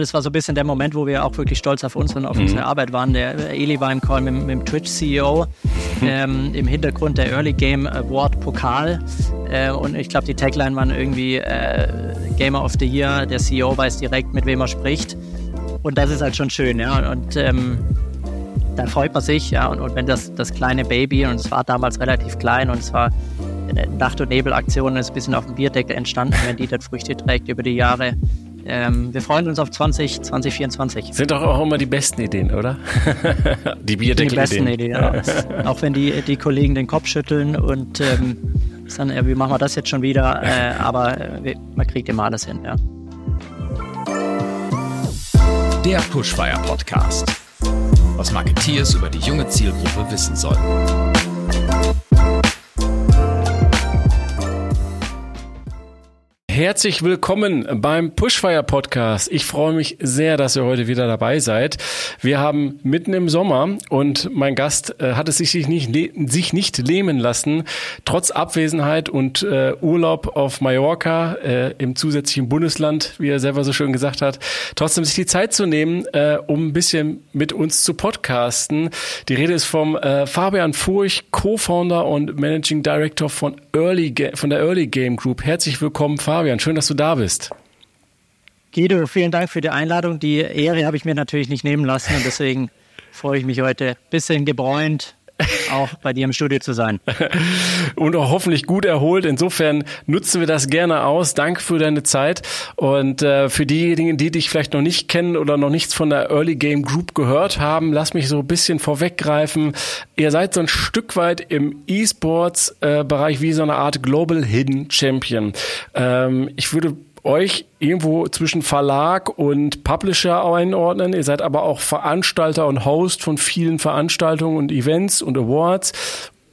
Das war so ein bisschen der Moment, wo wir auch wirklich stolz auf uns und auf mhm. unsere Arbeit waren. Der Eli war im Call mit, mit dem Twitch-CEO, mhm. ähm, im Hintergrund der Early Game Award Pokal. Äh, und ich glaube, die Tagline waren irgendwie äh, Gamer of the Year. Der CEO weiß direkt, mit wem er spricht. Und das ist halt schon schön, ja. Und ähm, da freut man sich, ja. Und, und wenn das, das kleine Baby, und es war damals relativ klein und es war eine Nacht- und Nebelaktion, ist ein bisschen auf dem Bierdeckel entstanden, wenn die dann Früchte trägt über die Jahre. Ähm, wir freuen uns auf 20, 2024. Sind doch auch immer die besten Ideen, oder? die Bierdeckel-Ideen. Die besten Ideen, ja. auch wenn die, die Kollegen den Kopf schütteln und ähm, sagen, äh, wie machen wir das jetzt schon wieder? Äh, aber äh, man kriegt immer alles hin, ja. Der Pushfire Podcast. Was Marketeers über die junge Zielgruppe wissen sollten. Herzlich willkommen beim Pushfire Podcast. Ich freue mich sehr, dass ihr heute wieder dabei seid. Wir haben mitten im Sommer und mein Gast äh, hat es sich nicht, sich nicht lähmen lassen, trotz Abwesenheit und äh, Urlaub auf Mallorca äh, im zusätzlichen Bundesland, wie er selber so schön gesagt hat, trotzdem sich die Zeit zu nehmen, äh, um ein bisschen mit uns zu podcasten. Die Rede ist vom äh, Fabian Furch, Co-Founder und Managing Director von Early von der Early Game Group. Herzlich willkommen, Fabian. Fabian, schön, dass du da bist. Guido, vielen Dank für die Einladung. Die Ehre habe ich mir natürlich nicht nehmen lassen und deswegen freue ich mich heute ein bisschen gebräunt, auch bei dir im Studio zu sein. Und auch hoffentlich gut erholt. Insofern nutzen wir das gerne aus. Danke für deine Zeit. Und äh, für diejenigen, die dich vielleicht noch nicht kennen oder noch nichts von der Early Game Group gehört haben, lass mich so ein bisschen vorweggreifen. Ihr seid so ein Stück weit im E-Sports-Bereich äh, wie so eine Art Global Hidden Champion. Ähm, ich würde euch irgendwo zwischen Verlag und Publisher einordnen. Ihr seid aber auch Veranstalter und Host von vielen Veranstaltungen und Events und Awards.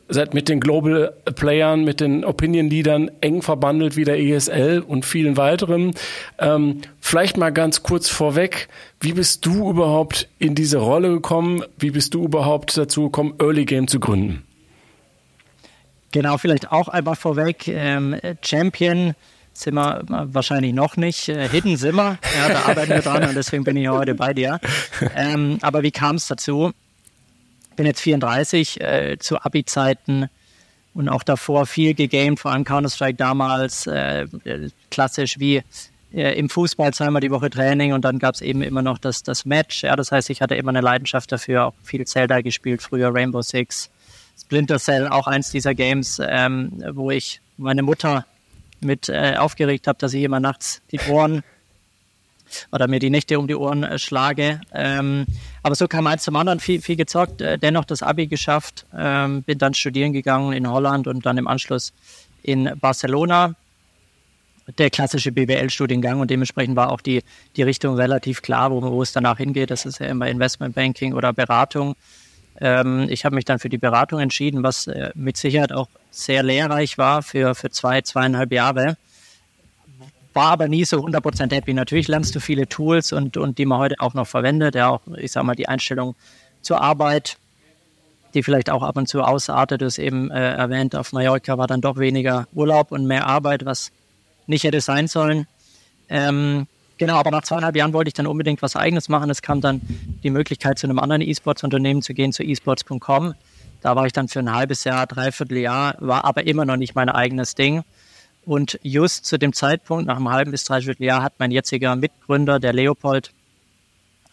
Seid mit den Global Playern, mit den Opinion Leadern eng verbandelt wie der ESL und vielen weiteren. Ähm, vielleicht mal ganz kurz vorweg, wie bist du überhaupt in diese Rolle gekommen? Wie bist du überhaupt dazu gekommen, Early Game zu gründen? Genau, vielleicht auch einmal vorweg. Ähm, Champion sind wir wahrscheinlich noch nicht. Äh, hidden wir, ja, da arbeiten wir dran und deswegen bin ich heute bei dir. Ähm, aber wie kam es dazu? Ich bin jetzt 34, äh, zu Abi-Zeiten und auch davor viel gegamed, vor allem Counter-Strike damals, äh, klassisch wie äh, im Fußball zweimal die Woche Training und dann gab es eben immer noch das, das Match. Ja, das heißt, ich hatte immer eine Leidenschaft dafür, auch viel Zelda gespielt, früher Rainbow Six, Splinter Cell, auch eins dieser Games, ähm, wo ich meine Mutter mit äh, aufgeregt habe, dass ich immer nachts die Ohren oder mir die Nächte um die Ohren äh, schlage. Ähm, aber so kam eins zum anderen, viel, viel gezockt, äh, dennoch das Abi geschafft, ähm, bin dann studieren gegangen in Holland und dann im Anschluss in Barcelona. Der klassische BWL-Studiengang und dementsprechend war auch die, die Richtung relativ klar, wo, wo es danach hingeht. Das ist ja immer Investmentbanking oder Beratung. Ähm, ich habe mich dann für die Beratung entschieden, was äh, mit Sicherheit auch sehr lehrreich war für, für zwei, zweieinhalb Jahre. War aber nie so 100% happy. Natürlich lernst du viele Tools und, und die man heute auch noch verwendet. Ja, auch, ich sag mal, die Einstellung zur Arbeit, die vielleicht auch ab und zu ausartet. Du hast eben äh, erwähnt, auf Mallorca war dann doch weniger Urlaub und mehr Arbeit, was nicht hätte sein sollen. Ähm, Genau, aber nach zweieinhalb Jahren wollte ich dann unbedingt was Eigenes machen. Es kam dann die Möglichkeit, zu einem anderen E-Sports-Unternehmen zu gehen, zu esports.com. Da war ich dann für ein halbes Jahr, dreiviertel Jahr, war aber immer noch nicht mein eigenes Ding. Und just zu dem Zeitpunkt, nach einem halben bis dreiviertel Jahr, hat mein jetziger Mitgründer, der Leopold,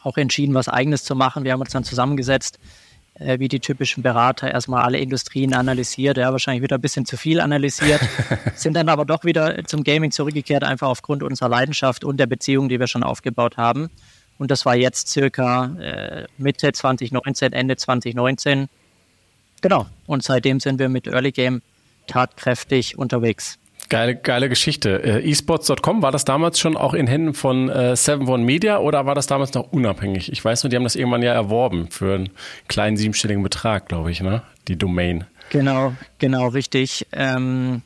auch entschieden, was Eigenes zu machen. Wir haben uns dann zusammengesetzt, äh, wie die typischen Berater, erstmal alle Industrien analysiert, ja, wahrscheinlich wieder ein bisschen zu viel analysiert, sind dann aber doch wieder zum Gaming zurückgekehrt, einfach aufgrund unserer Leidenschaft und der Beziehung, die wir schon aufgebaut haben. Und das war jetzt circa äh, Mitte 2019, Ende 2019. Genau. Und seitdem sind wir mit Early Game tatkräftig unterwegs. Geile, geile Geschichte. Äh, esports.com, war das damals schon auch in Händen von äh, Seven One Media oder war das damals noch unabhängig? Ich weiß nur, die haben das irgendwann ja erworben für einen kleinen siebenstelligen Betrag, glaube ich, ne? Die Domain. Genau, genau, richtig. Ähm,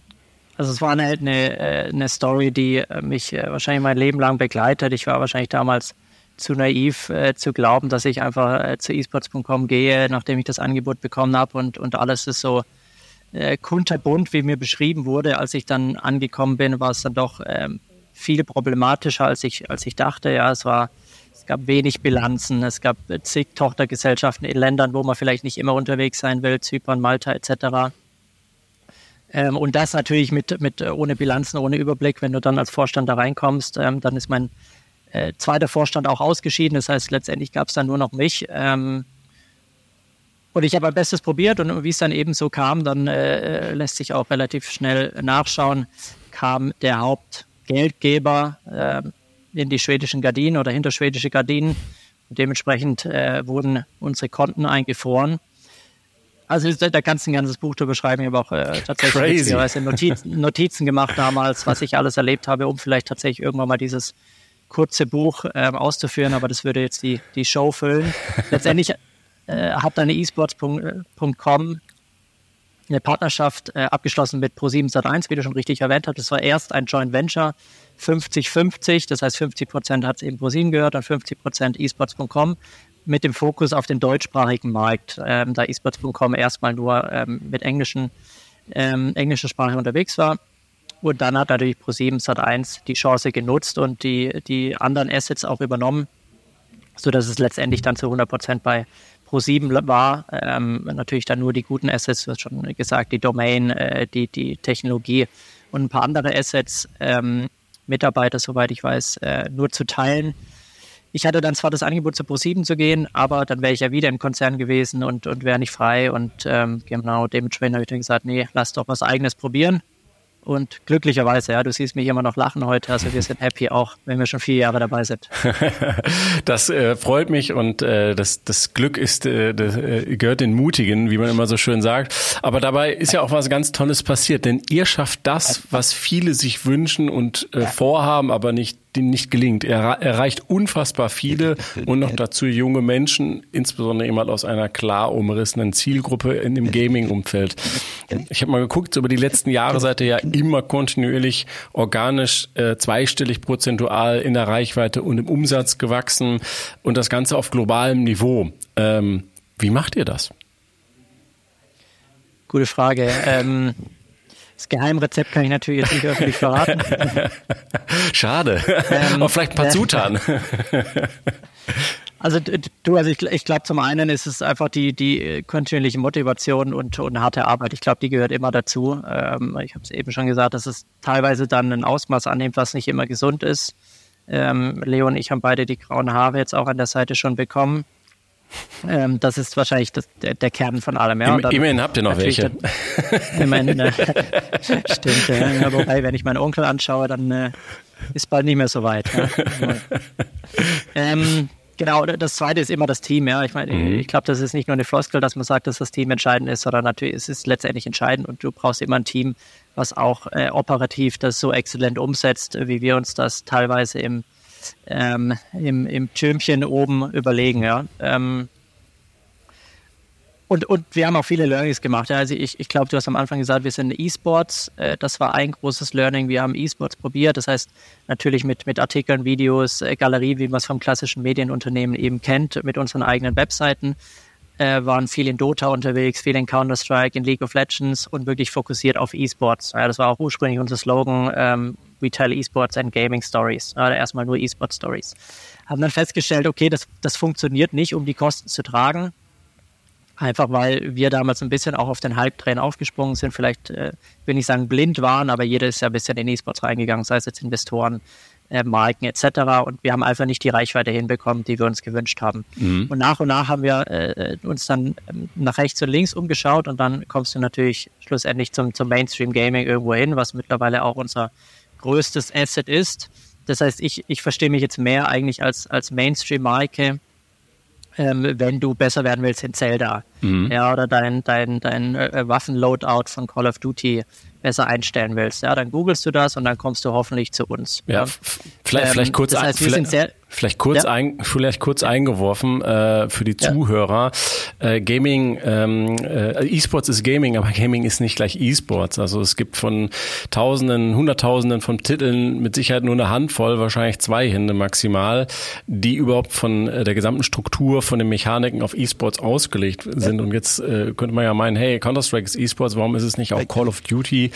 also es war eine, eine, äh, eine Story, die äh, mich wahrscheinlich mein Leben lang begleitet. Ich war wahrscheinlich damals zu naiv äh, zu glauben, dass ich einfach äh, zu esports.com gehe, nachdem ich das Angebot bekommen habe und, und alles ist so äh, kunterbunt, wie mir beschrieben wurde. Als ich dann angekommen bin, war es dann doch ähm, viel problematischer, als ich, als ich dachte. Ja, es war es gab wenig Bilanzen, es gab zig Tochtergesellschaften in Ländern, wo man vielleicht nicht immer unterwegs sein will, Zypern, Malta etc. Ähm, und das natürlich mit, mit ohne Bilanzen, ohne Überblick. Wenn du dann als Vorstand da reinkommst, ähm, dann ist mein äh, zweiter Vorstand auch ausgeschieden. Das heißt, letztendlich gab es dann nur noch mich. Ähm, und ich habe mein Bestes probiert und wie es dann eben so kam, dann äh, lässt sich auch relativ schnell nachschauen, kam der Hauptgeldgeber äh, in die schwedischen Gardinen oder hinter schwedische Gardinen. Und dementsprechend äh, wurden unsere Konten eingefroren. Also da kannst du ein ganzes Buch darüber schreiben. Ich habe auch äh, tatsächlich Notizen, Notizen gemacht damals, was ich alles erlebt habe, um vielleicht tatsächlich irgendwann mal dieses kurze Buch ähm, auszuführen, aber das würde jetzt die, die Show füllen. Letztendlich äh, hat dann esports.com eine Partnerschaft äh, abgeschlossen mit Pro7 Sat1, wie du schon richtig erwähnt hast. Das war erst ein Joint Venture 50-50, das heißt 50 Prozent hat es eben Pro7 gehört und 50 Prozent esports.com mit dem Fokus auf den deutschsprachigen Markt, ähm, da esports.com erstmal nur ähm, mit englischen, ähm, englischer Sprache unterwegs war. Und dann hat natürlich Pro7 Sat1 die Chance genutzt und die, die anderen Assets auch übernommen, sodass es letztendlich dann zu 100 Prozent bei Pro7 war. Ähm, natürlich dann nur die guten Assets, du hast schon gesagt, die Domain, äh, die, die Technologie und ein paar andere Assets, ähm, Mitarbeiter, soweit ich weiß, äh, nur zu teilen. Ich hatte dann zwar das Angebot zu Pro7 zu gehen, aber dann wäre ich ja wieder im Konzern gewesen und, und wäre nicht frei. Und ähm, genau dementsprechend habe ich dann gesagt, nee, lass doch was eigenes probieren. Und glücklicherweise, ja, du siehst mich immer noch lachen heute, also wir sind happy auch, wenn wir schon vier Jahre dabei sind. das äh, freut mich und äh, das, das Glück ist, äh, das, äh, gehört den Mutigen, wie man immer so schön sagt. Aber dabei ist ja auch was ganz Tolles passiert, denn ihr schafft das, was viele sich wünschen und äh, vorhaben, aber nicht die nicht gelingt. Er erreicht unfassbar viele und noch dazu junge Menschen, insbesondere jemand aus einer klar umrissenen Zielgruppe in dem Gaming-Umfeld. Ich habe mal geguckt, über die letzten Jahre seid ihr ja immer kontinuierlich organisch äh, zweistellig prozentual in der Reichweite und im Umsatz gewachsen und das Ganze auf globalem Niveau. Ähm, wie macht ihr das? Gute Frage. Ähm das Geheimrezept kann ich natürlich jetzt nicht öffentlich verraten. Schade. Ähm, Aber vielleicht ein paar äh, Zutaten. Also du, also ich, ich glaube zum einen ist es einfach die, die kontinuierliche Motivation und, und harte Arbeit. Ich glaube, die gehört immer dazu. Ähm, ich habe es eben schon gesagt, dass es teilweise dann ein Ausmaß annimmt, was nicht immer gesund ist. Ähm, Leo und ich haben beide die grauen Haare jetzt auch an der Seite schon bekommen. Ähm, das ist wahrscheinlich das, der, der, Kern von allem. Ja. Dann, immerhin habt ihr noch welche. Dann, immerhin, äh, stimmt. Ja. Wobei, wenn ich meinen Onkel anschaue, dann äh, ist bald nicht mehr so weit. Ja. ähm, genau, das zweite ist immer das Team. Ja. Ich meine, mhm. ich glaube, das ist nicht nur eine Floskel, dass man sagt, dass das Team entscheidend ist, sondern natürlich ist es letztendlich entscheidend und du brauchst immer ein Team, was auch äh, operativ das so exzellent umsetzt, wie wir uns das teilweise im ähm, im, im Türmchen oben überlegen. Ja. Ähm, und, und wir haben auch viele Learnings gemacht. Ja. Also ich, ich glaube, du hast am Anfang gesagt, wir sind E-Sports. Äh, das war ein großes Learning. Wir haben E-Sports probiert. Das heißt, natürlich mit, mit Artikeln, Videos, äh, Galerie, wie man es vom klassischen Medienunternehmen eben kennt, mit unseren eigenen Webseiten. Äh, waren viel in Dota unterwegs, viel in Counter-Strike, in League of Legends und wirklich fokussiert auf E-Sports. Ja, das war auch ursprünglich unser Slogan. Ähm, We Tell Esports and Gaming Stories. Oder erstmal nur Esport Stories. Haben dann festgestellt, okay, das, das funktioniert nicht, um die Kosten zu tragen. Einfach weil wir damals ein bisschen auch auf den Hype-Train aufgesprungen sind, vielleicht, äh, will ich sagen, blind waren, aber jeder ist ja ein bisschen in E-Sports reingegangen, sei es jetzt Investoren, äh, Marken etc. Und wir haben einfach nicht die Reichweite hinbekommen, die wir uns gewünscht haben. Mhm. Und nach und nach haben wir äh, uns dann ähm, nach rechts und links umgeschaut und dann kommst du natürlich schlussendlich zum, zum Mainstream Gaming irgendwo hin, was mittlerweile auch unser größtes Asset ist. Das heißt, ich, ich verstehe mich jetzt mehr eigentlich als, als Mainstream-Marke, ähm, wenn du besser werden willst in Zelda. Mhm. Ja, oder dein, dein, dein äh, Waffen-Loadout von Call of Duty besser einstellen willst. Ja, dann googelst du das und dann kommst du hoffentlich zu uns. Ja, vielleicht, ähm, vielleicht kurz, das heißt, wir sind sehr, Vielleicht kurz, ja. ein, vielleicht kurz eingeworfen äh, für die. Zuhörer. Äh, Gaming, ähm, äh, E-Sports ist Gaming, aber Gaming ist nicht gleich E-Sports. Also es gibt von Tausenden, Hunderttausenden von Titeln mit Sicherheit nur eine Handvoll, wahrscheinlich zwei Hände maximal, die überhaupt von äh, der gesamten Struktur, von den Mechaniken auf E-Sports ausgelegt sind. Und jetzt äh, könnte man ja meinen, hey, Counter-Strike ist E-Sports, warum ist es nicht auch Call of Duty?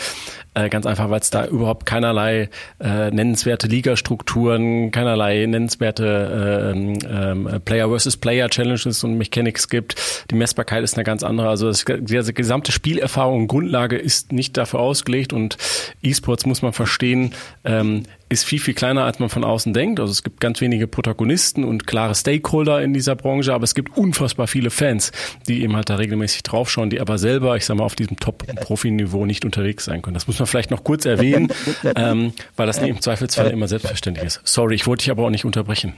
Äh, ganz einfach, weil es da überhaupt keinerlei äh, nennenswerte Ligastrukturen, keinerlei nennenswerte ähm, ähm, Player versus Player Challenges und Mechanics gibt. Die Messbarkeit ist eine ganz andere. Also das, die gesamte Spielerfahrung und Grundlage ist nicht dafür ausgelegt und E-Sports muss man verstehen, ähm, ist viel, viel kleiner, als man von außen denkt. Also es gibt ganz wenige Protagonisten und klare Stakeholder in dieser Branche, aber es gibt unfassbar viele Fans, die eben halt da regelmäßig draufschauen, die aber selber, ich sag mal, auf diesem Top-Profi-Niveau nicht unterwegs sein können. Das muss man vielleicht noch kurz erwähnen, ähm, weil das im Zweifelsfall immer selbstverständlich ist. Sorry, ich wollte dich aber auch nicht unterbrechen.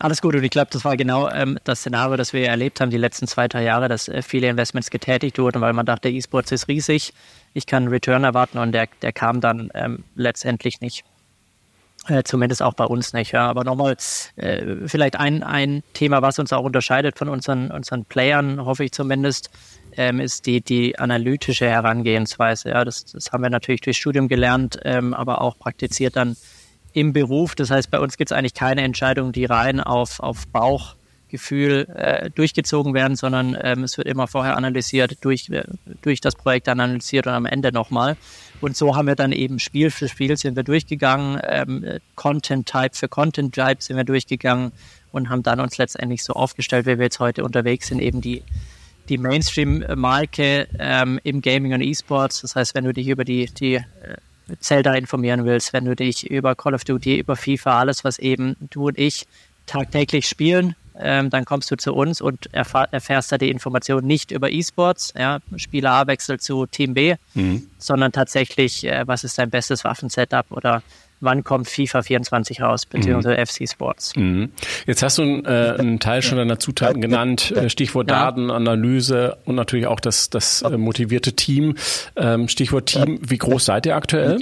Alles gut und ich glaube, das war genau ähm, das Szenario, das wir erlebt haben die letzten zwei, drei Jahre, dass äh, viele Investments getätigt wurden, weil man dachte, E-Sports ist riesig, ich kann einen Return erwarten und der, der kam dann ähm, letztendlich nicht. Äh, zumindest auch bei uns nicht. Ja. Aber nochmal, äh, vielleicht ein, ein Thema, was uns auch unterscheidet von unseren, unseren Playern, hoffe ich zumindest, ähm, ist die, die analytische Herangehensweise. Ja. Das, das haben wir natürlich durch Studium gelernt, ähm, aber auch praktiziert dann im Beruf. Das heißt, bei uns gibt es eigentlich keine Entscheidung, die rein auf, auf Bauchgefühl äh, durchgezogen werden, sondern ähm, es wird immer vorher analysiert, durch, äh, durch das Projekt analysiert und am Ende nochmal. Und so haben wir dann eben Spiel für Spiel sind wir durchgegangen, ähm, Content Type für Content Type sind wir durchgegangen und haben dann uns letztendlich so aufgestellt, wie wir jetzt heute unterwegs sind, eben die die Mainstream-Marke ähm, im Gaming und E-Sports. Das heißt, wenn du dich über die, die äh, Zelda informieren willst, wenn du dich über Call of Duty, über FIFA, alles, was eben du und ich tagtäglich spielen, ähm, dann kommst du zu uns und erfahr, erfährst da die Information nicht über E-Sports, ja, Spieler A wechselt zu Team B, mhm. sondern tatsächlich, äh, was ist dein bestes Waffensetup oder wann kommt FIFA 24 raus, beziehungsweise mhm. FC Sports. Mhm. Jetzt hast du äh, einen Teil schon deiner Zutaten genannt, äh, Stichwort ja. Datenanalyse und natürlich auch das, das äh, motivierte Team. Ähm, Stichwort Team, wie groß seid ihr aktuell?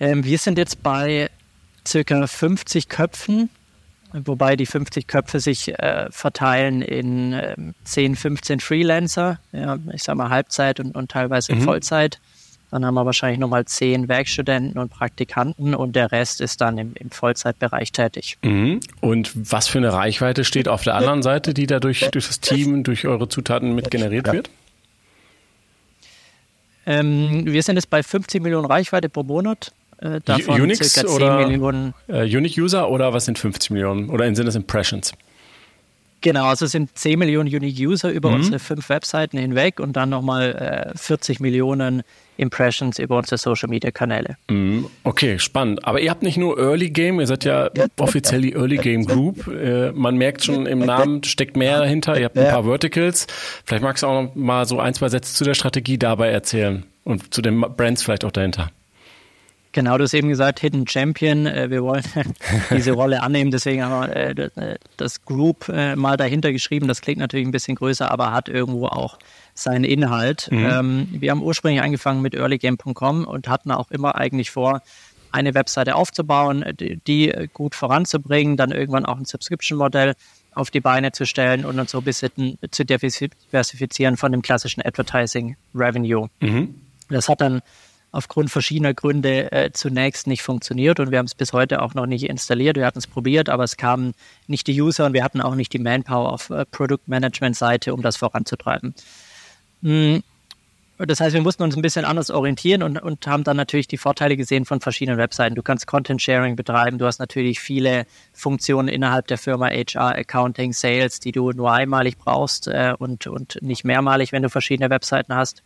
Ähm, wir sind jetzt bei circa 50 Köpfen, wobei die 50 Köpfe sich äh, verteilen in äh, 10, 15 Freelancer, ja, ich sag mal Halbzeit und, und teilweise mhm. Vollzeit. Dann haben wir wahrscheinlich nochmal zehn Werkstudenten und Praktikanten und der Rest ist dann im, im Vollzeitbereich tätig. Mhm. Und was für eine Reichweite steht auf der anderen Seite, die dadurch durch das Team, durch eure Zutaten mit generiert wird? Ähm, wir sind jetzt bei 15 Millionen Reichweite pro Monat. Äh, davon Unix circa 10 oder Millionen. Äh, Unique User oder was sind 50 Millionen? Oder sind das Impressions? Genau, also es sind 10 Millionen Unique User über mhm. unsere fünf Webseiten hinweg und dann nochmal äh, 40 Millionen Impressions über unsere Social Media Kanäle. Mhm. Okay, spannend. Aber ihr habt nicht nur Early Game, ihr seid ja offiziell die Early Game Group. Äh, man merkt schon im Namen steckt mehr dahinter. Ihr habt ein paar Verticals. Vielleicht magst du auch noch mal so ein, zwei Sätze zu der Strategie dabei erzählen und zu den Brands vielleicht auch dahinter. Genau, du hast eben gesagt, Hidden Champion. Äh, wir wollen diese Rolle annehmen, deswegen haben wir äh, das Group äh, mal dahinter geschrieben. Das klingt natürlich ein bisschen größer, aber hat irgendwo auch seinen Inhalt. Mhm. Ähm, wir haben ursprünglich angefangen mit earlygame.com und hatten auch immer eigentlich vor, eine Webseite aufzubauen, die gut voranzubringen, dann irgendwann auch ein Subscription-Modell auf die Beine zu stellen und uns so ein bisschen zu diversifizieren von dem klassischen Advertising Revenue. Mhm. Das hat dann aufgrund verschiedener Gründe äh, zunächst nicht funktioniert und wir haben es bis heute auch noch nicht installiert. Wir hatten es probiert, aber es kamen nicht die User und wir hatten auch nicht die Manpower auf äh, Product Management Seite, um das voranzutreiben. Mhm. Das heißt, wir mussten uns ein bisschen anders orientieren und, und haben dann natürlich die Vorteile gesehen von verschiedenen Webseiten. Du kannst Content Sharing betreiben, du hast natürlich viele Funktionen innerhalb der Firma HR, Accounting, Sales, die du nur einmalig brauchst äh, und, und nicht mehrmalig, wenn du verschiedene Webseiten hast.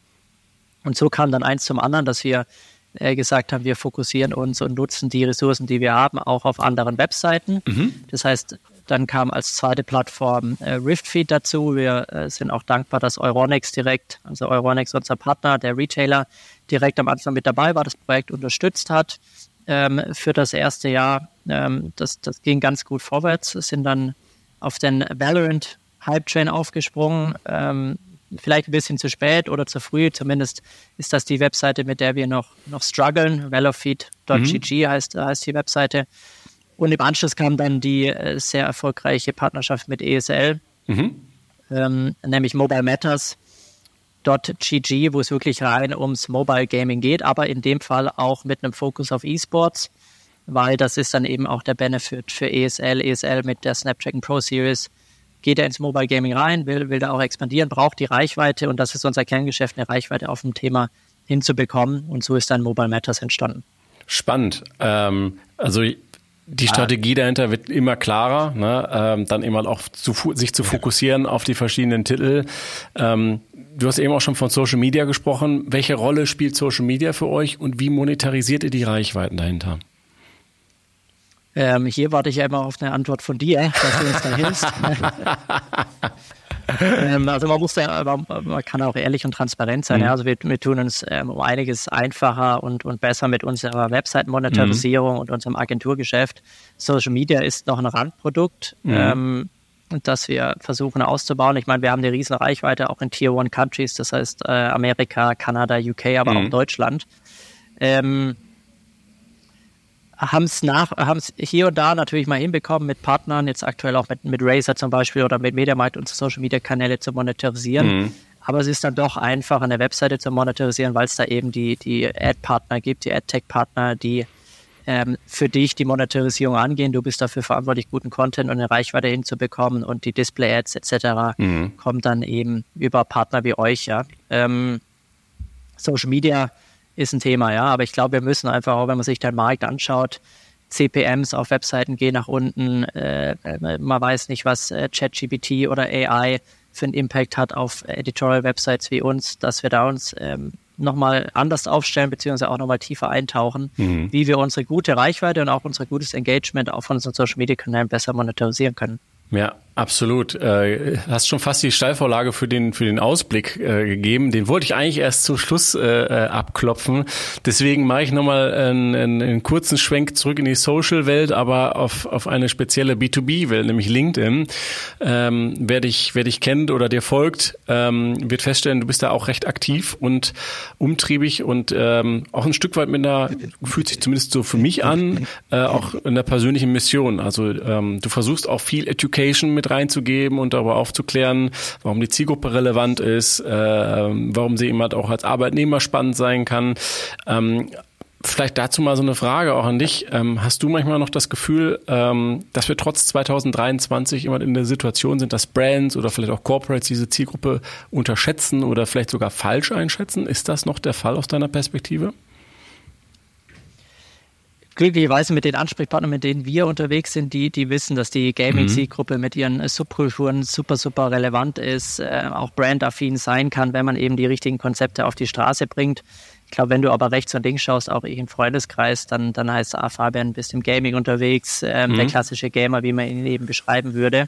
Und so kam dann eins zum anderen, dass wir äh, gesagt haben, wir fokussieren uns und nutzen die Ressourcen, die wir haben, auch auf anderen Webseiten. Mhm. Das heißt, dann kam als zweite Plattform äh, Riftfeed dazu. Wir äh, sind auch dankbar, dass Euronics direkt, also Euronics, unser Partner, der Retailer, direkt am Anfang mit dabei war, das Projekt unterstützt hat ähm, für das erste Jahr. Ähm, das, das ging ganz gut vorwärts, sind dann auf den Valorant Hype Train aufgesprungen. Ähm, vielleicht ein bisschen zu spät oder zu früh. Zumindest ist das die Webseite, mit der wir noch, noch strugglen. velofeed.gg mhm. heißt, heißt die Webseite. Und im Anschluss kam dann die äh, sehr erfolgreiche Partnerschaft mit ESL, mhm. ähm, nämlich Mobile Matters. .gg, wo es wirklich rein ums Mobile Gaming geht, aber in dem Fall auch mit einem Fokus auf E-Sports, weil das ist dann eben auch der Benefit für ESL. ESL mit der Snapdragon Pro Series geht er ins Mobile Gaming rein, will, will da auch expandieren, braucht die Reichweite und das ist unser Kerngeschäft, eine Reichweite auf dem Thema hinzubekommen und so ist dann Mobile Matters entstanden. Spannend. Ähm, also die Strategie dahinter wird immer klarer, ne? ähm, dann immer auch zu, sich zu fokussieren auf die verschiedenen Titel. Ähm, du hast eben auch schon von Social Media gesprochen. Welche Rolle spielt Social Media für euch und wie monetarisiert ihr die Reichweiten dahinter? Ähm, hier warte ich ja immer auf eine Antwort von dir, dass du uns da hilfst. ähm, also man muss ja, man kann auch ehrlich und transparent sein. Mhm. Ja? Also wir, wir tun uns ähm, um einiges einfacher und, und besser mit unserer Website-Monetarisierung mhm. und unserem Agenturgeschäft. Social Media ist noch ein Randprodukt. Mhm. Ähm, das wir versuchen auszubauen. Ich meine, wir haben eine riesen Reichweite auch in Tier One Countries, das heißt äh, Amerika, Kanada, UK, aber auch mhm. Deutschland. Ähm, haben es nach, haben es hier und da natürlich mal hinbekommen, mit Partnern, jetzt aktuell auch mit, mit Razer zum Beispiel oder mit MediaMarkt unsere Social Media Kanäle zu monetarisieren. Mhm. Aber es ist dann doch einfach, eine Webseite zu monetarisieren, weil es da eben die, die Ad-Partner gibt, die Ad-Tech-Partner, die ähm, für dich die Monetarisierung angehen. Du bist dafür verantwortlich, guten Content und eine Reichweite hinzubekommen und die Display-Ads etc. Mhm. kommen dann eben über Partner wie euch. Ja. Ähm, Social Media ist ein Thema, ja. Aber ich glaube, wir müssen einfach auch, wenn man sich den Markt anschaut, CPMs auf Webseiten gehen nach unten. Äh, man weiß nicht, was äh, ChatGPT oder AI für einen Impact hat auf Editorial-Websites wie uns, dass wir da uns ähm, nochmal anders aufstellen, beziehungsweise auch nochmal tiefer eintauchen, mhm. wie wir unsere gute Reichweite und auch unser gutes Engagement von unseren Social-Media-Kanälen besser monetarisieren können. Ja, absolut. Äh, hast schon fast die Steilvorlage für den für den Ausblick äh, gegeben. Den wollte ich eigentlich erst zum Schluss äh, äh abklopfen. Deswegen mache ich nochmal einen, einen, einen kurzen Schwenk zurück in die Social-Welt, aber auf, auf eine spezielle B2B-Welt, nämlich LinkedIn. Ähm, wer dich wer dich kennt oder dir folgt, ähm, wird feststellen, du bist da auch recht aktiv und umtriebig und ähm, auch ein Stück weit mit einer fühlt sich zumindest so für mich an, äh, auch in der persönlichen Mission. Also ähm, du versuchst auch viel Education mit mit reinzugeben und darüber aufzuklären, warum die Zielgruppe relevant ist, äh, warum sie eben halt auch als Arbeitnehmer spannend sein kann. Ähm, Vielleicht dazu mal so eine Frage auch an dich. Ähm, hast du manchmal noch das Gefühl, ähm, dass wir trotz 2023 immer in der Situation sind, dass Brands oder vielleicht auch Corporates diese Zielgruppe unterschätzen oder vielleicht sogar falsch einschätzen? Ist das noch der Fall aus deiner Perspektive? Glücklicherweise mit den Ansprechpartnern, mit denen wir unterwegs sind, die, die wissen, dass die Gaming-Zielgruppe mhm. mit ihren Subkulturen super, super relevant ist, äh, auch brandaffin sein kann, wenn man eben die richtigen Konzepte auf die Straße bringt. Ich glaube, wenn du aber rechts und links schaust, auch ich im Freundeskreis, dann, dann heißt ah, Fabian, bist im Gaming unterwegs, äh, mhm. der klassische Gamer, wie man ihn eben beschreiben würde.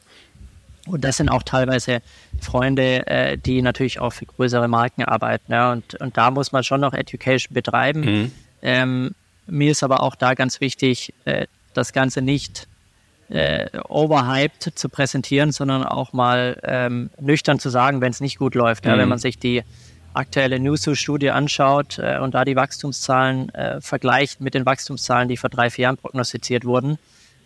Und das sind auch teilweise Freunde, äh, die natürlich auch für größere Marken arbeiten. Ja? Und, und da muss man schon noch Education betreiben. Mhm. Ähm, mir ist aber auch da ganz wichtig, äh, das Ganze nicht äh, overhyped zu präsentieren, sondern auch mal ähm, nüchtern zu sagen, wenn es nicht gut läuft. Mhm. Ja, wenn man sich die aktuelle Newsoo-Studie anschaut äh, und da die Wachstumszahlen äh, vergleicht mit den Wachstumszahlen, die vor drei, vier Jahren prognostiziert wurden,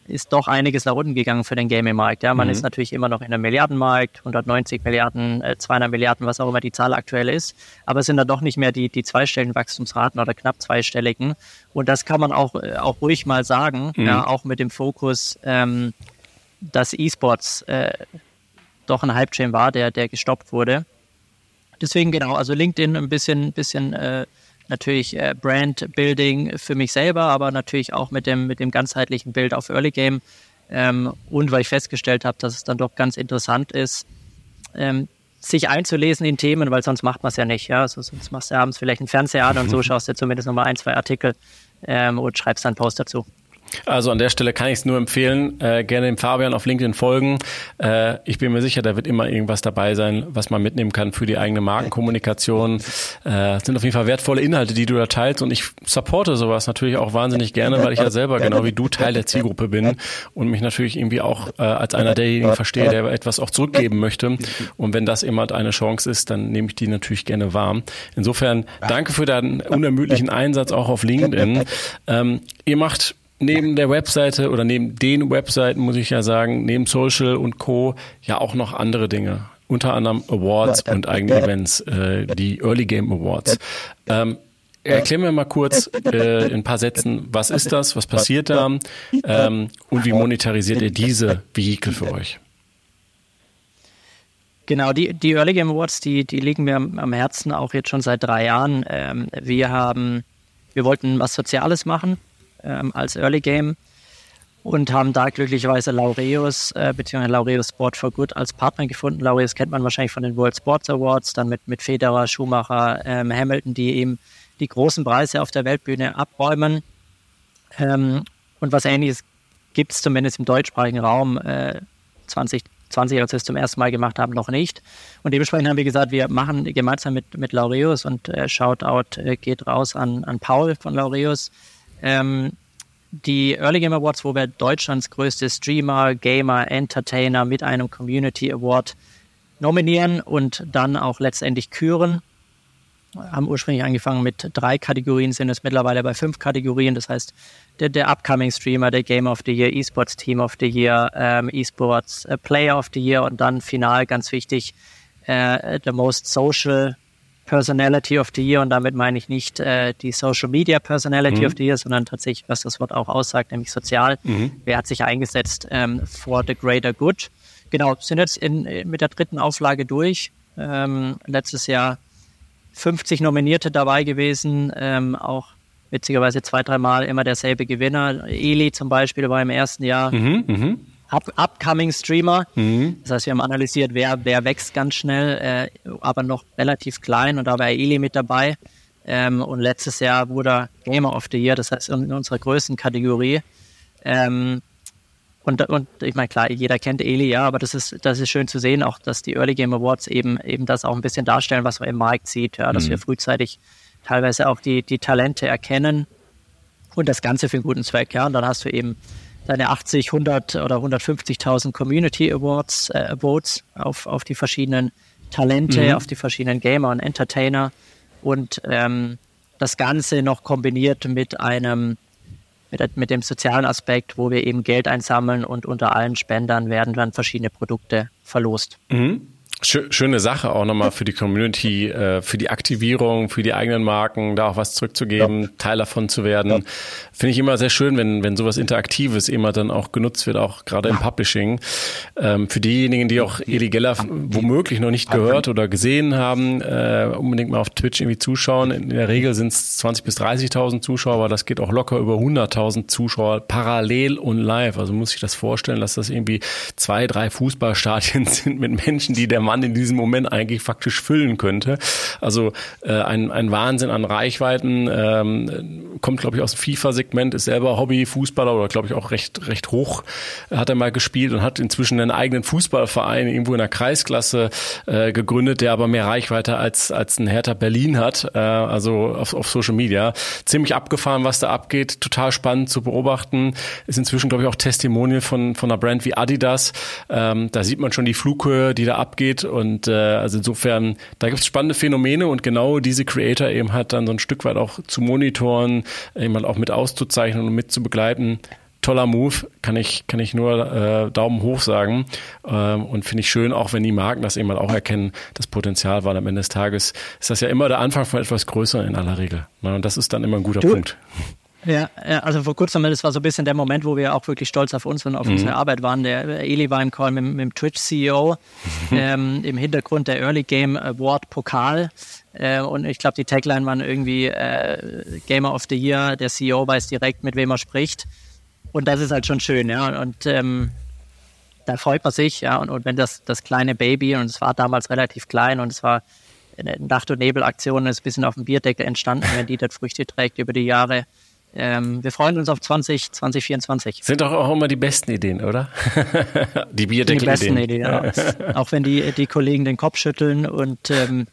ist doch einiges nach unten gegangen für den Gaming-Markt. Ja, man mhm. ist natürlich immer noch in einem Milliardenmarkt, 190 Milliarden, äh, 200 Milliarden, was auch immer die Zahl aktuell ist. Aber es sind da doch nicht mehr die, die zweistelligen Wachstumsraten oder knapp zweistelligen. Und das kann man auch, äh, auch ruhig mal sagen, mhm. ja, auch mit dem Fokus, ähm, dass E-Sports äh, doch ein Hype-Chain war, der, der gestoppt wurde. Deswegen genau, also LinkedIn ein bisschen, bisschen äh, natürlich äh, Brand Building für mich selber, aber natürlich auch mit dem, mit dem ganzheitlichen Bild auf Early Game. Ähm, und weil ich festgestellt habe, dass es dann doch ganz interessant ist, ähm, sich einzulesen in Themen, weil sonst macht man es ja nicht. Ja? Also sonst machst du abends vielleicht einen Fernseher an und so schaust du zumindest nochmal ein, zwei Artikel ähm, und schreibst dann einen Post dazu. Also an der Stelle kann ich es nur empfehlen, äh, gerne dem Fabian auf LinkedIn folgen. Äh, ich bin mir sicher, da wird immer irgendwas dabei sein, was man mitnehmen kann für die eigene Markenkommunikation. Äh, sind auf jeden Fall wertvolle Inhalte, die du da teilst und ich supporte sowas natürlich auch wahnsinnig gerne, weil ich ja selber genau wie du Teil der Zielgruppe bin und mich natürlich irgendwie auch äh, als einer derjenigen verstehe, der etwas auch zurückgeben möchte. Und wenn das immer eine Chance ist, dann nehme ich die natürlich gerne wahr. Insofern danke für deinen unermüdlichen Einsatz auch auf LinkedIn. Ähm, ihr macht neben der Webseite oder neben den Webseiten, muss ich ja sagen, neben Social und Co. ja auch noch andere Dinge. Unter anderem Awards und eigene Events, äh, die Early Game Awards. Ähm, Erklär mir mal kurz äh, in ein paar Sätzen, was ist das, was passiert da ähm, und wie monetarisiert ihr diese Vehikel für euch? Genau, die, die Early Game Awards, die, die liegen mir am, am Herzen auch jetzt schon seit drei Jahren. Ähm, wir haben, wir wollten was Soziales machen ähm, als Early Game und haben da glücklicherweise Laureus äh, bzw. Laureus Sport for Good als Partner gefunden. Laureus kennt man wahrscheinlich von den World Sports Awards, dann mit, mit Federer, Schumacher, ähm, Hamilton, die eben die großen Preise auf der Weltbühne abräumen. Ähm, und was ähnliches gibt es zumindest im deutschsprachigen Raum äh, 2020, als wir es zum ersten Mal gemacht haben, noch nicht. Und dementsprechend haben wir gesagt, wir machen gemeinsam mit, mit Laureus und äh, Shoutout äh, geht raus an, an Paul von Laureus. Ähm, die Early Game Awards, wo wir Deutschlands größte Streamer, Gamer, Entertainer mit einem Community Award nominieren und dann auch letztendlich küren. Haben ursprünglich angefangen mit drei Kategorien, sind es mittlerweile bei fünf Kategorien. Das heißt, der, der Upcoming Streamer, der Game of the Year, Esports Team of the Year, ähm, Esports äh, Player of the Year und dann final ganz wichtig, äh, the Most Social Personality of the Year und damit meine ich nicht äh, die Social Media Personality mhm. of the Year, sondern tatsächlich, was das Wort auch aussagt, nämlich sozial. Mhm. Wer hat sich eingesetzt ähm, for the greater good? Genau, sind jetzt in, mit der dritten Auflage durch. Ähm, letztes Jahr 50 Nominierte dabei gewesen, ähm, auch witzigerweise zwei, dreimal immer derselbe Gewinner. Eli zum Beispiel war im ersten Jahr. Mhm, mh up, upcoming Streamer. Mhm. Das heißt, wir haben analysiert, wer, wer wächst ganz schnell, äh, aber noch relativ klein und da war Eli mit dabei. Ähm, und letztes Jahr wurde er Gamer of the Year, das heißt in, in unserer Größenkategorie. Ähm, und, und ich meine, klar, jeder kennt Eli, ja, aber das ist, das ist schön zu sehen, auch dass die Early Game Awards eben, eben das auch ein bisschen darstellen, was man im Markt sieht, ja, dass mhm. wir frühzeitig teilweise auch die, die Talente erkennen und das Ganze für einen guten Zweck, ja. Und dann hast du eben deine 80, 100 oder 150.000 Community Awards, äh, Votes auf, auf die verschiedenen Talente, mhm. auf die verschiedenen Gamer und Entertainer und ähm, das Ganze noch kombiniert mit einem mit, mit dem sozialen Aspekt, wo wir eben Geld einsammeln und unter allen Spendern werden dann verschiedene Produkte verlost. Mhm. Schöne Sache auch nochmal für die Community, äh, für die Aktivierung, für die eigenen Marken, da auch was zurückzugeben, ja. Teil davon zu werden. Ja. Finde ich immer sehr schön, wenn, wenn sowas Interaktives immer dann auch genutzt wird, auch gerade im Publishing. Ähm, für diejenigen, die auch Eli Geller womöglich noch nicht gehört oder gesehen haben, äh, unbedingt mal auf Twitch irgendwie zuschauen. In der Regel sind es 20.000 bis 30.000 Zuschauer, aber das geht auch locker über 100.000 Zuschauer parallel und live. Also muss ich das vorstellen, dass das irgendwie zwei, drei Fußballstadien sind mit Menschen, die der Mann in diesem Moment eigentlich faktisch füllen könnte. Also äh, ein, ein Wahnsinn an Reichweiten, ähm, kommt glaube ich aus dem FIFA-Segment, ist selber Hobby-Fußballer oder glaube ich auch recht, recht hoch, hat er mal gespielt und hat inzwischen einen eigenen Fußballverein irgendwo in der Kreisklasse äh, gegründet, der aber mehr Reichweite als, als ein Hertha Berlin hat, äh, also auf, auf Social Media. Ziemlich abgefahren, was da abgeht, total spannend zu beobachten. Ist inzwischen, glaube ich, auch Testimonial von, von einer Brand wie Adidas. Ähm, da sieht man schon die Flughöhe, die da abgeht geht. Und äh, also insofern, da gibt es spannende Phänomene und genau diese Creator eben halt dann so ein Stück weit auch zu monitoren, eben halt auch mit auszuzeichnen und mit zu begleiten toller Move, kann ich, kann ich nur äh, Daumen hoch sagen. Ähm, und finde ich schön, auch wenn die Marken das eben mal auch erkennen, das Potenzial, weil am Ende des Tages ist das ja immer der Anfang von etwas Größeren in aller Regel. Ne? Und das ist dann immer ein guter du, Punkt. Ja, also vor kurzem, das war so ein bisschen der Moment, wo wir auch wirklich stolz auf uns und auf mhm. unsere Arbeit waren. Der Eli war im Call mit, mit dem Twitch-CEO, ähm, im Hintergrund der Early Game Award Pokal. Äh, und ich glaube, die Tagline waren irgendwie äh, Gamer of the Year, der CEO weiß direkt, mit wem er spricht. Und das ist halt schon schön, ja. Und ähm, da freut man sich, ja. Und, und wenn das, das kleine Baby, und es war damals relativ klein und es war eine Nacht- und Nebelaktion, ist ein bisschen auf dem Bierdeckel entstanden, wenn die das Früchte trägt über die Jahre ähm, wir freuen uns auf 20, 2024. Sind doch auch immer die besten Ideen, oder? die Bierdeckel-Ideen. Die besten Ideen, ja. auch wenn die, die Kollegen den Kopf schütteln und ähm,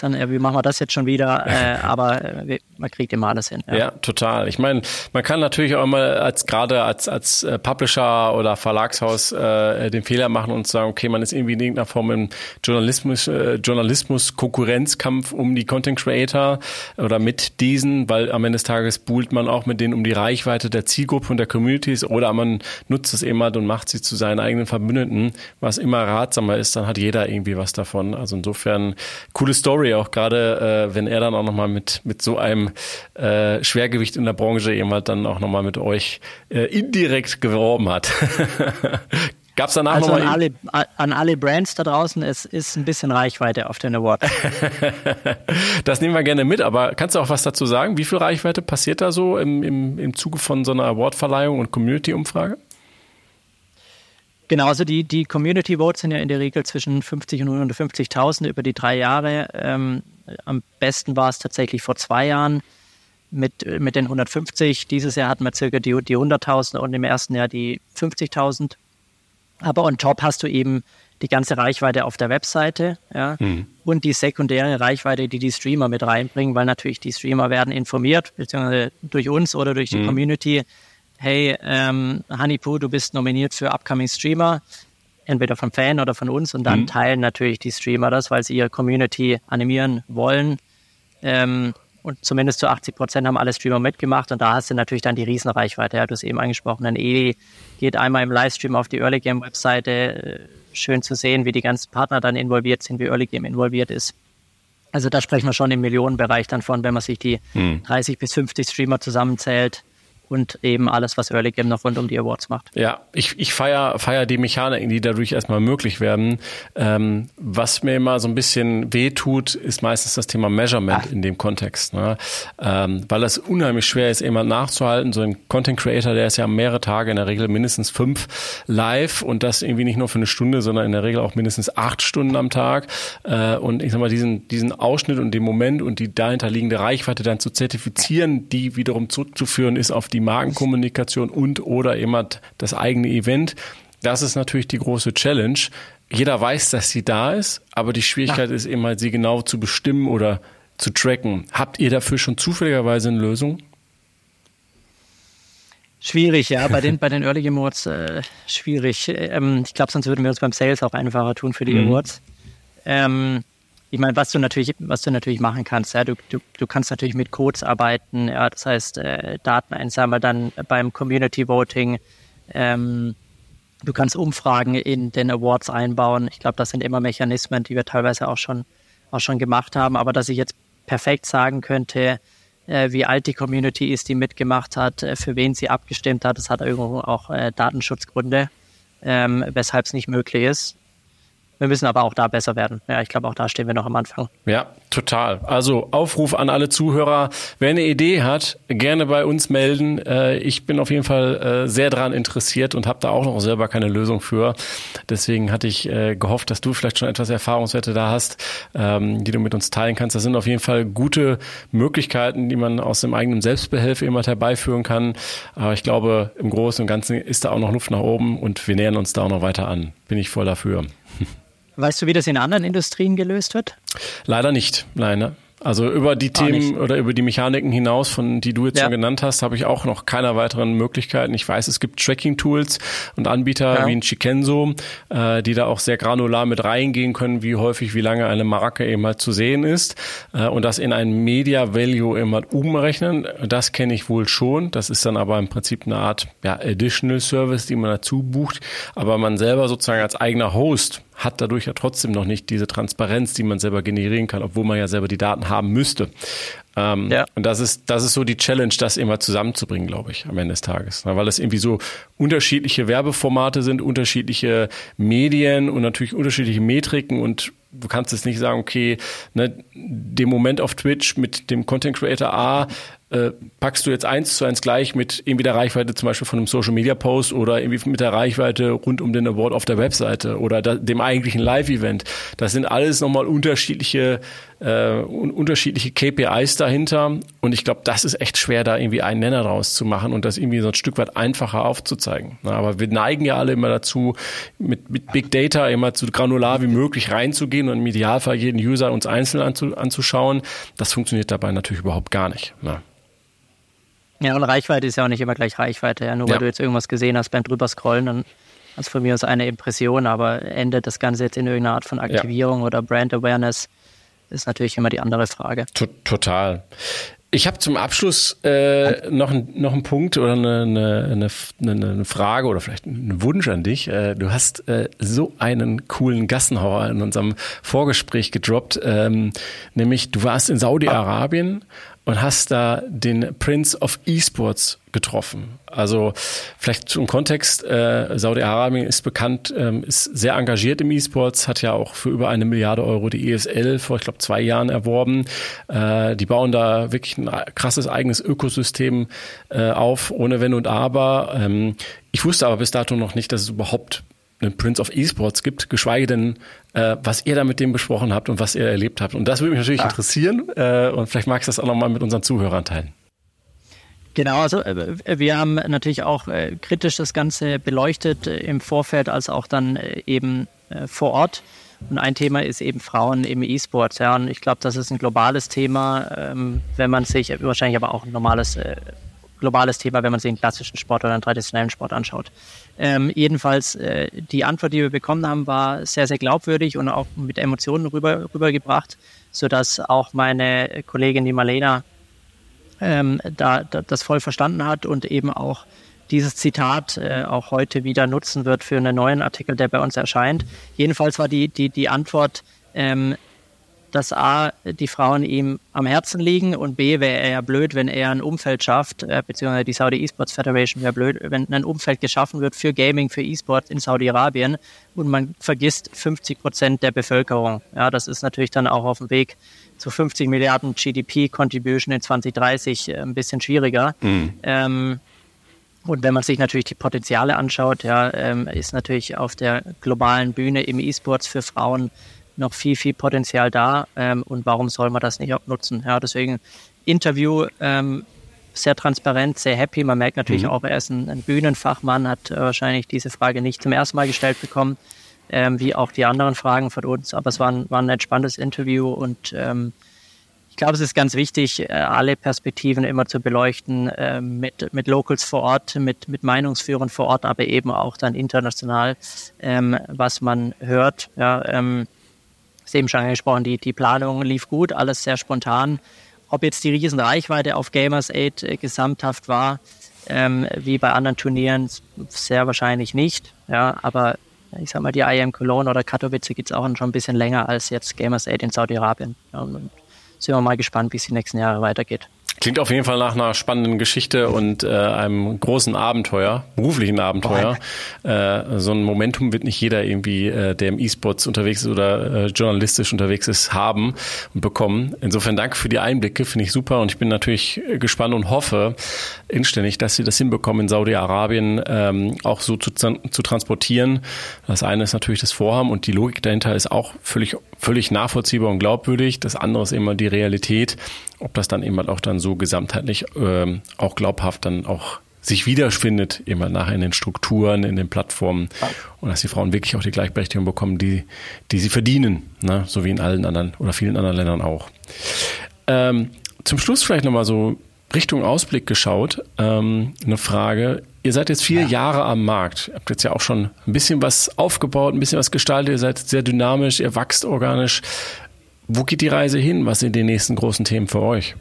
dann, wie machen wir das jetzt schon wieder? Äh, aber äh, man kriegt immer alles hin. Ja, ja total. Ich meine, man kann natürlich auch mal als gerade als als äh, Publisher oder Verlagshaus äh, den Fehler machen und sagen, okay, man ist irgendwie in irgendeiner Form im Journalismus äh, Journalismus Konkurrenzkampf um die Content Creator oder mit diesen, weil am Ende des Tages buhlt man auch mit denen um die Reichweite der Zielgruppe und der Communities oder man nutzt es immer und macht sie zu seinen eigenen Verbündeten, was immer ratsamer ist, dann hat jeder irgendwie was davon. Also insofern coole Story auch gerade, äh, wenn er dann auch nochmal mit mit so einem äh, Schwergewicht in der Branche jemand dann auch nochmal mit euch äh, indirekt geworben hat. Gab es danach also nochmal... An alle, an alle Brands da draußen, es ist ein bisschen Reichweite auf den Award. das nehmen wir gerne mit, aber kannst du auch was dazu sagen? Wie viel Reichweite passiert da so im, im, im Zuge von so einer Awardverleihung und Community-Umfrage? Genau, also die, die Community Votes sind ja in der Regel zwischen 50 und 150.000 über die drei Jahre. Ähm, am besten war es tatsächlich vor zwei Jahren mit, mit den 150. Dieses Jahr hatten wir circa die, die 100.000 und im ersten Jahr die 50.000. Aber on top hast du eben die ganze Reichweite auf der Webseite ja, mhm. und die sekundäre Reichweite, die die Streamer mit reinbringen, weil natürlich die Streamer werden informiert, beziehungsweise durch uns oder durch die mhm. Community. Hey, ähm, Honeypoo, du bist nominiert für Upcoming Streamer, entweder von Fan oder von uns und dann mhm. teilen natürlich die Streamer das, weil sie ihre Community animieren wollen. Ähm, und zumindest zu 80 Prozent haben alle Streamer mitgemacht und da hast du natürlich dann die Riesenreichweite. Ja, du hast eben angesprochen, ein Eli geht einmal im Livestream auf die Early Game Webseite. Schön zu sehen, wie die ganzen Partner dann involviert sind, wie Early Game involviert ist. Also da sprechen wir schon im Millionenbereich dann von, wenn man sich die hm. 30 bis 50 Streamer zusammenzählt und eben alles, was Early Game noch rund um die Awards macht. Ja, ich, ich feiere feier die Mechaniken, die dadurch erstmal möglich werden. Ähm, was mir immer so ein bisschen wehtut, ist meistens das Thema Measurement Ach. in dem Kontext. Ne? Ähm, weil es unheimlich schwer ist, jemand nachzuhalten. So ein Content Creator, der ist ja mehrere Tage, in der Regel mindestens fünf live und das irgendwie nicht nur für eine Stunde, sondern in der Regel auch mindestens acht Stunden am Tag. Äh, und ich sag mal, diesen, diesen Ausschnitt und den Moment und die dahinterliegende Reichweite dann zu zertifizieren, die wiederum zurückzuführen ist auf die Markenkommunikation und oder eben das eigene Event. Das ist natürlich die große Challenge. Jeder weiß, dass sie da ist, aber die Schwierigkeit ja. ist eben halt, sie genau zu bestimmen oder zu tracken. Habt ihr dafür schon zufälligerweise eine Lösung? Schwierig, ja, bei den, bei den Early Awards äh, schwierig. Ähm, ich glaube, sonst würden wir uns beim Sales auch einfacher tun für die mhm. Awards. Ähm, ich meine, was du natürlich, was du natürlich machen kannst, ja, du, du, du kannst natürlich mit Codes arbeiten, ja, das heißt äh, Daten einsammeln, dann beim Community Voting, ähm, du kannst Umfragen in den Awards einbauen. Ich glaube, das sind immer Mechanismen, die wir teilweise auch schon, auch schon gemacht haben, aber dass ich jetzt perfekt sagen könnte, äh, wie alt die Community ist, die mitgemacht hat, äh, für wen sie abgestimmt hat, das hat irgendwo auch äh, Datenschutzgründe, ähm, weshalb es nicht möglich ist. Wir müssen aber auch da besser werden. Ja, ich glaube, auch da stehen wir noch am Anfang. Ja, total. Also Aufruf an alle Zuhörer. Wer eine Idee hat, gerne bei uns melden. Äh, ich bin auf jeden Fall äh, sehr daran interessiert und habe da auch noch selber keine Lösung für. Deswegen hatte ich äh, gehofft, dass du vielleicht schon etwas Erfahrungswerte da hast, ähm, die du mit uns teilen kannst. Das sind auf jeden Fall gute Möglichkeiten, die man aus dem eigenen Selbstbehelf immer herbeiführen kann. Aber ich glaube, im Großen und Ganzen ist da auch noch Luft nach oben und wir nähern uns da auch noch weiter an. Bin ich voll dafür. Weißt du, wie das in anderen Industrien gelöst wird? Leider nicht, nein. Ne? Also über die Themen nicht. oder über die Mechaniken hinaus, von die du jetzt ja. schon genannt hast, habe ich auch noch keine weiteren Möglichkeiten. Ich weiß, es gibt Tracking-Tools und Anbieter ja. wie ein Chikenzo, äh, die da auch sehr granular mit reingehen können, wie häufig, wie lange eine Marke eben halt zu sehen ist äh, und das in ein Media Value eben halt umrechnen. Das kenne ich wohl schon. Das ist dann aber im Prinzip eine Art ja, Additional Service, die man dazu bucht. Aber man selber sozusagen als eigener Host hat dadurch ja trotzdem noch nicht diese Transparenz, die man selber generieren kann, obwohl man ja selber die Daten haben müsste. Ähm, ja. Und das ist, das ist so die Challenge, das immer zusammenzubringen, glaube ich, am Ende des Tages. weil es irgendwie so unterschiedliche Werbeformate sind, unterschiedliche Medien und natürlich unterschiedliche Metriken und du kannst jetzt nicht sagen, okay, ne, dem Moment auf Twitch mit dem Content Creator A äh, packst du jetzt eins zu eins gleich mit irgendwie der Reichweite zum Beispiel von einem Social Media Post oder irgendwie mit der Reichweite rund um den Award auf der Webseite oder da, dem eigentlichen Live-Event. Das sind alles nochmal unterschiedliche äh, unterschiedliche KPIs dahinter und ich glaube, das ist echt schwer, da irgendwie einen Nenner draus zu machen und das irgendwie so ein Stück weit einfacher aufzuzeigen. Aber wir neigen ja alle immer dazu, mit, mit Big Data immer so granular wie möglich reinzugehen und im Idealfall jeden User uns einzeln anzu, anzuschauen. Das funktioniert dabei natürlich überhaupt gar nicht. Na. Ja, und Reichweite ist ja auch nicht immer gleich Reichweite. Ja? Nur weil ja. du jetzt irgendwas gesehen hast beim drüber scrollen, dann hast du von mir aus eine Impression, aber endet das Ganze jetzt in irgendeiner Art von Aktivierung ja. oder Brand Awareness, ist natürlich immer die andere Frage. Total. Ich habe zum Abschluss äh, noch, noch einen Punkt oder eine, eine, eine, eine Frage oder vielleicht einen Wunsch an dich. Äh, du hast äh, so einen coolen Gassenhauer in unserem Vorgespräch gedroppt, ähm, nämlich du warst in Saudi-Arabien und hast da den Prince of Esports getroffen. Also vielleicht zum Kontext, äh, Saudi-Arabien ist bekannt, ähm, ist sehr engagiert im E-Sports, hat ja auch für über eine Milliarde Euro die ESL vor, ich glaube, zwei Jahren erworben. Äh, die bauen da wirklich ein krasses eigenes Ökosystem äh, auf, ohne Wenn und Aber. Ähm, ich wusste aber bis dato noch nicht, dass es überhaupt einen Prince of Esports gibt, geschweige denn, äh, was ihr da mit dem besprochen habt und was ihr erlebt habt. Und das würde mich natürlich ja. interessieren äh, und vielleicht magst du das auch nochmal mit unseren Zuhörern teilen. Genau, also äh, wir haben natürlich auch äh, kritisch das Ganze beleuchtet äh, im Vorfeld als auch dann äh, eben vor Ort. Und ein Thema ist eben Frauen im E-Sport. Ja, und ich glaube, das ist ein globales Thema, ähm, wenn man sich, wahrscheinlich aber auch ein normales globales Thema, wenn man sich einen klassischen Sport oder einen traditionellen Sport anschaut. Ähm, jedenfalls, äh, die Antwort, die wir bekommen haben, war sehr, sehr glaubwürdig und auch mit Emotionen rüber, rübergebracht, sodass auch meine Kollegin, die Marlena, ähm, da, da, das voll verstanden hat und eben auch dieses Zitat äh, auch heute wieder nutzen wird für einen neuen Artikel, der bei uns erscheint. Jedenfalls war die, die, die Antwort, ähm, dass A, die Frauen ihm am Herzen liegen und B, wäre er ja blöd, wenn er ein Umfeld schafft, äh, beziehungsweise die Saudi Esports Federation wäre blöd, wenn ein Umfeld geschaffen wird für Gaming, für Esports in Saudi-Arabien und man vergisst 50 Prozent der Bevölkerung. Ja, das ist natürlich dann auch auf dem Weg zu 50 Milliarden GDP-Contribution in 2030 äh, ein bisschen schwieriger. Mhm. Ähm, und wenn man sich natürlich die Potenziale anschaut, ja, ähm, ist natürlich auf der globalen Bühne im E-Sports für Frauen noch viel, viel Potenzial da. Ähm, und warum soll man das nicht auch nutzen? Ja, deswegen Interview ähm, sehr transparent, sehr happy. Man merkt natürlich mhm. auch, er ist ein, ein Bühnenfachmann, hat äh, wahrscheinlich diese Frage nicht zum ersten Mal gestellt bekommen, ähm, wie auch die anderen Fragen von uns. Aber es war ein, war ein entspanntes Interview und ähm, ich glaube, es ist ganz wichtig, äh, alle Perspektiven immer zu beleuchten, äh, mit, mit Locals vor Ort, mit, mit Meinungsführern vor Ort, aber eben auch dann international, ähm, was man hört. Ja, ähm, ist eben schon angesprochen, die, die Planung lief gut, alles sehr spontan. Ob jetzt die Riesenreichweite auf Gamers Aid äh, gesamthaft war, ähm, wie bei anderen Turnieren, sehr wahrscheinlich nicht. Ja, aber ich sag mal, die IM Cologne oder Katowice gibt es auch schon ein bisschen länger als jetzt Gamers Aid in Saudi-Arabien. Ja, sind wir mal gespannt, wie es die nächsten Jahre weitergeht. Klingt auf jeden Fall nach einer spannenden Geschichte und äh, einem großen Abenteuer, beruflichen Abenteuer. Äh, so ein Momentum wird nicht jeder irgendwie, äh, der im E-Sports unterwegs ist oder äh, journalistisch unterwegs ist, haben und bekommen. Insofern danke für die Einblicke, finde ich super und ich bin natürlich gespannt und hoffe inständig, dass sie das hinbekommen, in Saudi-Arabien ähm, auch so zu, zu transportieren. Das eine ist natürlich das Vorhaben und die Logik dahinter ist auch völlig, völlig nachvollziehbar und glaubwürdig. Das andere ist immer die Realität ob das dann eben halt auch dann so gesamtheitlich ähm, auch glaubhaft dann auch sich wiederfindet, immer nachher in den Strukturen, in den Plattformen und dass die Frauen wirklich auch die Gleichberechtigung bekommen, die, die sie verdienen, ne? so wie in allen anderen oder vielen anderen Ländern auch. Ähm, zum Schluss vielleicht nochmal so Richtung Ausblick geschaut, ähm, eine Frage. Ihr seid jetzt vier ja. Jahre am Markt. Ihr habt jetzt ja auch schon ein bisschen was aufgebaut, ein bisschen was gestaltet. Ihr seid sehr dynamisch, ihr wächst organisch. Wo geht die Reise hin? Was sind die nächsten großen Themen für euch?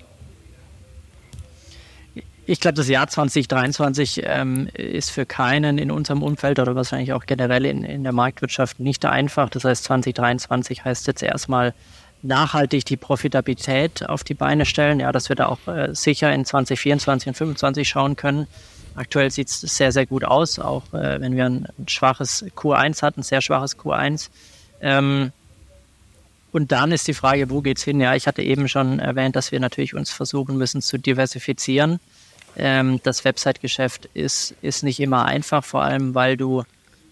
Ich glaube, das Jahr 2023 ähm, ist für keinen in unserem Umfeld oder wahrscheinlich auch generell in, in der Marktwirtschaft nicht einfach. Das heißt, 2023 heißt jetzt erstmal nachhaltig die Profitabilität auf die Beine stellen. Ja, dass wir da auch äh, sicher in 2024 und 2025 schauen können. Aktuell sieht es sehr, sehr gut aus, auch äh, wenn wir ein, schwaches Q1 hatten, ein sehr schwaches Q1. Ähm, und dann ist die Frage, wo geht's hin? Ja, ich hatte eben schon erwähnt, dass wir natürlich uns versuchen müssen zu diversifizieren. Ähm, das Website-Geschäft ist, ist nicht immer einfach, vor allem weil du,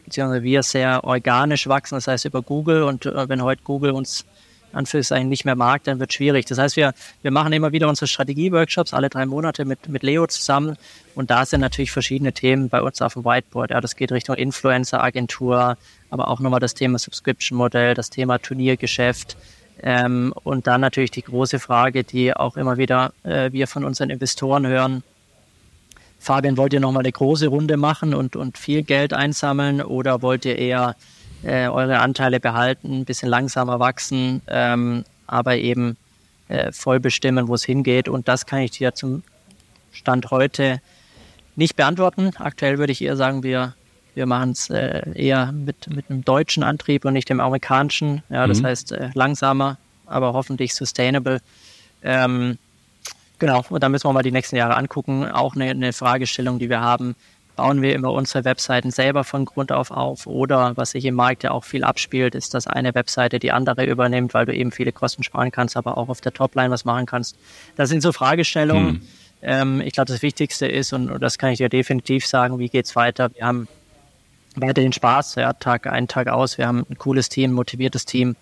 beziehungsweise wir sehr organisch wachsen, das heißt über Google. Und äh, wenn heute Google uns Anführungszeichen nicht mehr mag, dann wird schwierig. Das heißt, wir, wir machen immer wieder unsere Strategie-Workshops alle drei Monate mit, mit Leo zusammen. Und da sind natürlich verschiedene Themen bei uns auf dem Whiteboard. Ja, das geht Richtung Influencer-Agentur, aber auch nochmal das Thema Subscription-Modell, das Thema Turniergeschäft. Ähm, und dann natürlich die große Frage, die auch immer wieder äh, wir von unseren Investoren hören. Fabian, wollt ihr nochmal eine große Runde machen und, und viel Geld einsammeln oder wollt ihr eher äh, eure Anteile behalten, ein bisschen langsamer wachsen, ähm, aber eben äh, voll bestimmen, wo es hingeht? Und das kann ich dir zum Stand heute nicht beantworten. Aktuell würde ich eher sagen, wir wir machen es äh, eher mit, mit einem deutschen Antrieb und nicht dem amerikanischen. Ja, das mhm. heißt äh, langsamer, aber hoffentlich sustainable. Ähm, genau, und da müssen wir mal die nächsten Jahre angucken. Auch eine, eine Fragestellung, die wir haben. Bauen wir immer unsere Webseiten selber von Grund auf auf oder was sich im Markt ja auch viel abspielt, ist, dass eine Webseite die andere übernimmt, weil du eben viele Kosten sparen kannst, aber auch auf der Topline was machen kannst. Das sind so Fragestellungen. Mhm. Ähm, ich glaube, das Wichtigste ist, und, und das kann ich dir definitiv sagen, wie geht's weiter? Wir haben weiterhin Spaß, ja, Tag ein, Tag aus. Wir haben ein cooles Team, motiviertes Team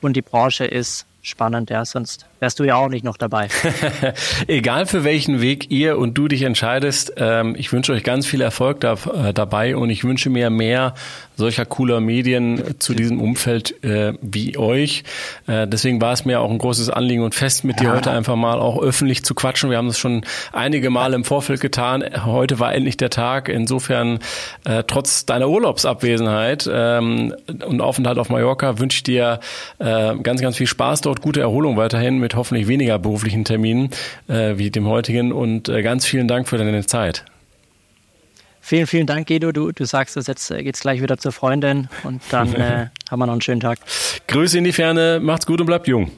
und die Branche ist spannend, ja, sonst wärst du ja auch nicht noch dabei. Egal für welchen Weg ihr und du dich entscheidest, ähm, ich wünsche euch ganz viel Erfolg da, äh, dabei und ich wünsche mir mehr solcher cooler Medien zu diesem Umfeld äh, wie euch. Äh, deswegen war es mir auch ein großes Anliegen und Fest mit dir heute einfach mal auch öffentlich zu quatschen. Wir haben das schon einige Male im Vorfeld getan. Heute war endlich der Tag. Insofern, äh, trotz deiner Urlaubsabwesenheit ähm, und Aufenthalt auf Mallorca, wünsche ich dir äh, ganz, ganz viel Spaß dort, gute Erholung weiterhin mit hoffentlich weniger beruflichen Terminen äh, wie dem heutigen und äh, ganz vielen Dank für deine Zeit. Vielen, vielen Dank, Guido. Du, du sagst es, jetzt äh, geht's gleich wieder zur Freundin und dann äh, haben wir noch einen schönen Tag. Grüße in die Ferne, macht's gut und bleibt jung.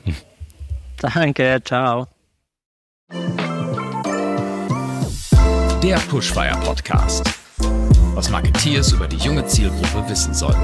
Danke, ciao. Der Pushfire Podcast. Was Marketeers über die junge Zielgruppe wissen sollten.